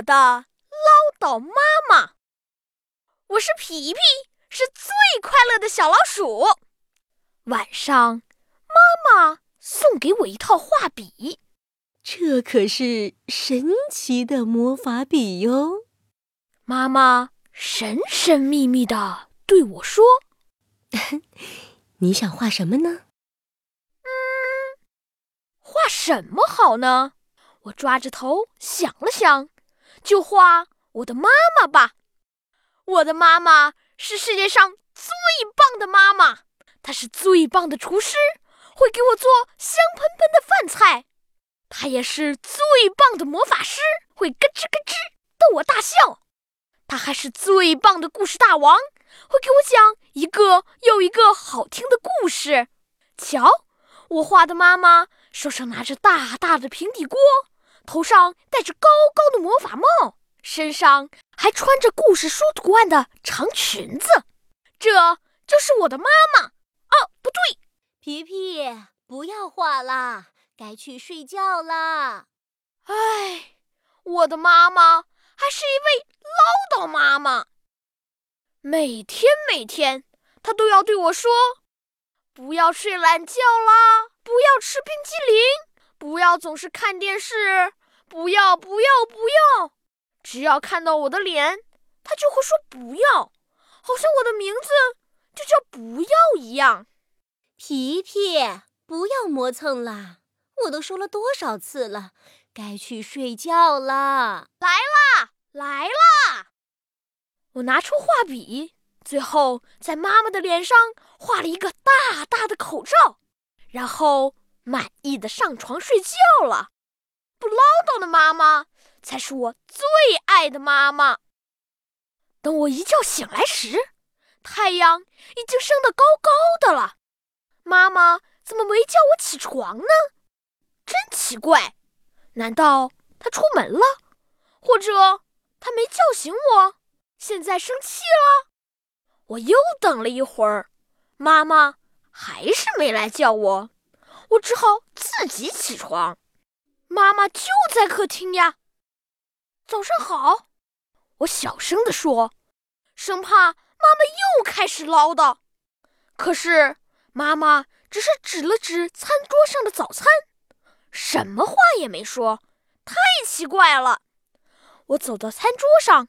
我的唠叨妈妈。我是皮皮，是最快乐的小老鼠。晚上，妈妈送给我一套画笔，这可是神奇的魔法笔哟。妈妈神神秘秘的对我说：“ 你想画什么呢？”嗯画什么好呢？我抓着头想了想，就画我的妈妈吧。我的妈妈是世界上最棒的妈妈，她是最棒的厨师，会给我做香喷喷的饭菜。她也是最棒的魔法师，会咯吱咯吱逗我大笑。她还是最棒的故事大王，会给我讲一个又一个好听的故事。瞧，我画的妈妈。手上拿着大大的平底锅，头上戴着高高的魔法帽，身上还穿着故事书图案的长裙子。这就是我的妈妈。哦，不对，皮皮，不要画了，该去睡觉啦。唉，我的妈妈还是一位唠叨妈妈。每天每天，她都要对我说：“不要睡懒觉啦。”不要吃冰激凌，不要总是看电视，不要不要不要！只要看到我的脸，他就会说不要，好像我的名字就叫不要一样。皮皮，不要磨蹭了，我都说了多少次了，该去睡觉了。来啦，来啦！我拿出画笔，最后在妈妈的脸上画了一个大大的口罩。然后满意的上床睡觉了。不唠叨的妈妈才是我最爱的妈妈。等我一觉醒来时，太阳已经升得高高的了。妈妈怎么没叫我起床呢？真奇怪！难道她出门了？或者她没叫醒我，现在生气了？我又等了一会儿，妈妈。还是没来叫我，我只好自己起床。妈妈就在客厅呀。早上好，我小声地说，生怕妈妈又开始唠叨。可是妈妈只是指了指餐桌上的早餐，什么话也没说，太奇怪了。我走到餐桌上，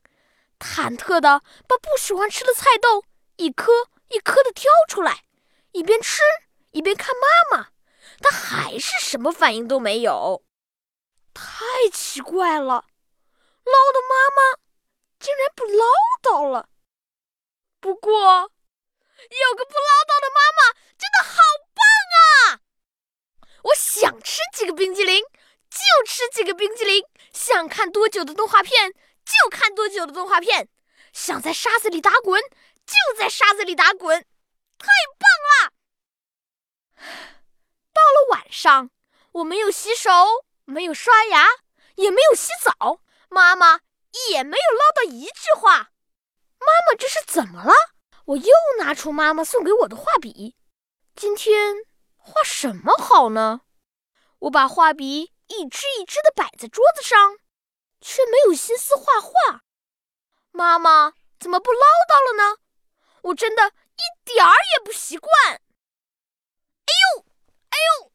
忐忑地把不喜欢吃的菜豆一颗一颗地挑出来。一边吃一边看妈妈，她还是什么反应都没有，太奇怪了！唠叨妈妈竟然不唠叨了。不过，有个不唠叨的妈妈真的好棒啊！我想吃几个冰激凌就吃几个冰激凌，想看多久的动画片就看多久的动画片，想在沙子里打滚就在沙子里打滚。太棒了！到了晚上，我没有洗手，没有刷牙，也没有洗澡，妈妈也没有唠叨一句话。妈妈这是怎么了？我又拿出妈妈送给我的画笔，今天画什么好呢？我把画笔一支一支的摆在桌子上，却没有心思画画。妈妈怎么不唠叨了呢？我真的。一点儿也不习惯。哎呦，哎呦，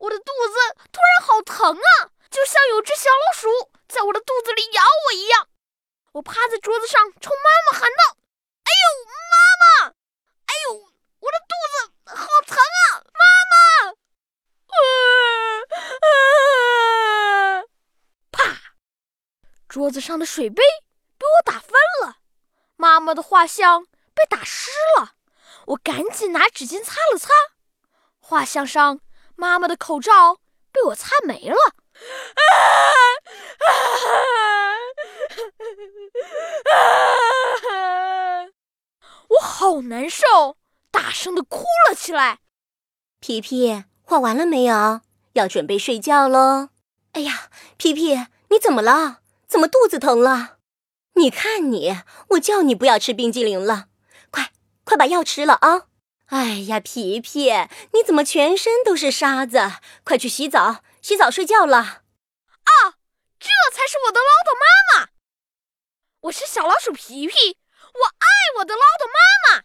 我的肚子突然好疼啊，就像有只小老鼠在我的肚子里咬我一样。我趴在桌子上，冲妈妈喊道：“哎呦，妈妈！哎呦，我的肚子好疼啊，妈妈！”啪！桌子上的水杯被我打翻了，妈妈的画像被打湿了。我赶紧拿纸巾擦了擦，画像上妈妈的口罩被我擦没了。我好难受，大声的哭了起来。皮皮，画完了没有？要准备睡觉喽。哎呀，皮皮，你怎么了？怎么肚子疼了？你看你，我叫你不要吃冰激凌了。快把药吃了啊！哎呀，皮皮，你怎么全身都是沙子？快去洗澡，洗澡睡觉了。啊，这才是我的唠叨妈妈。我是小老鼠皮皮，我爱我的唠叨妈妈。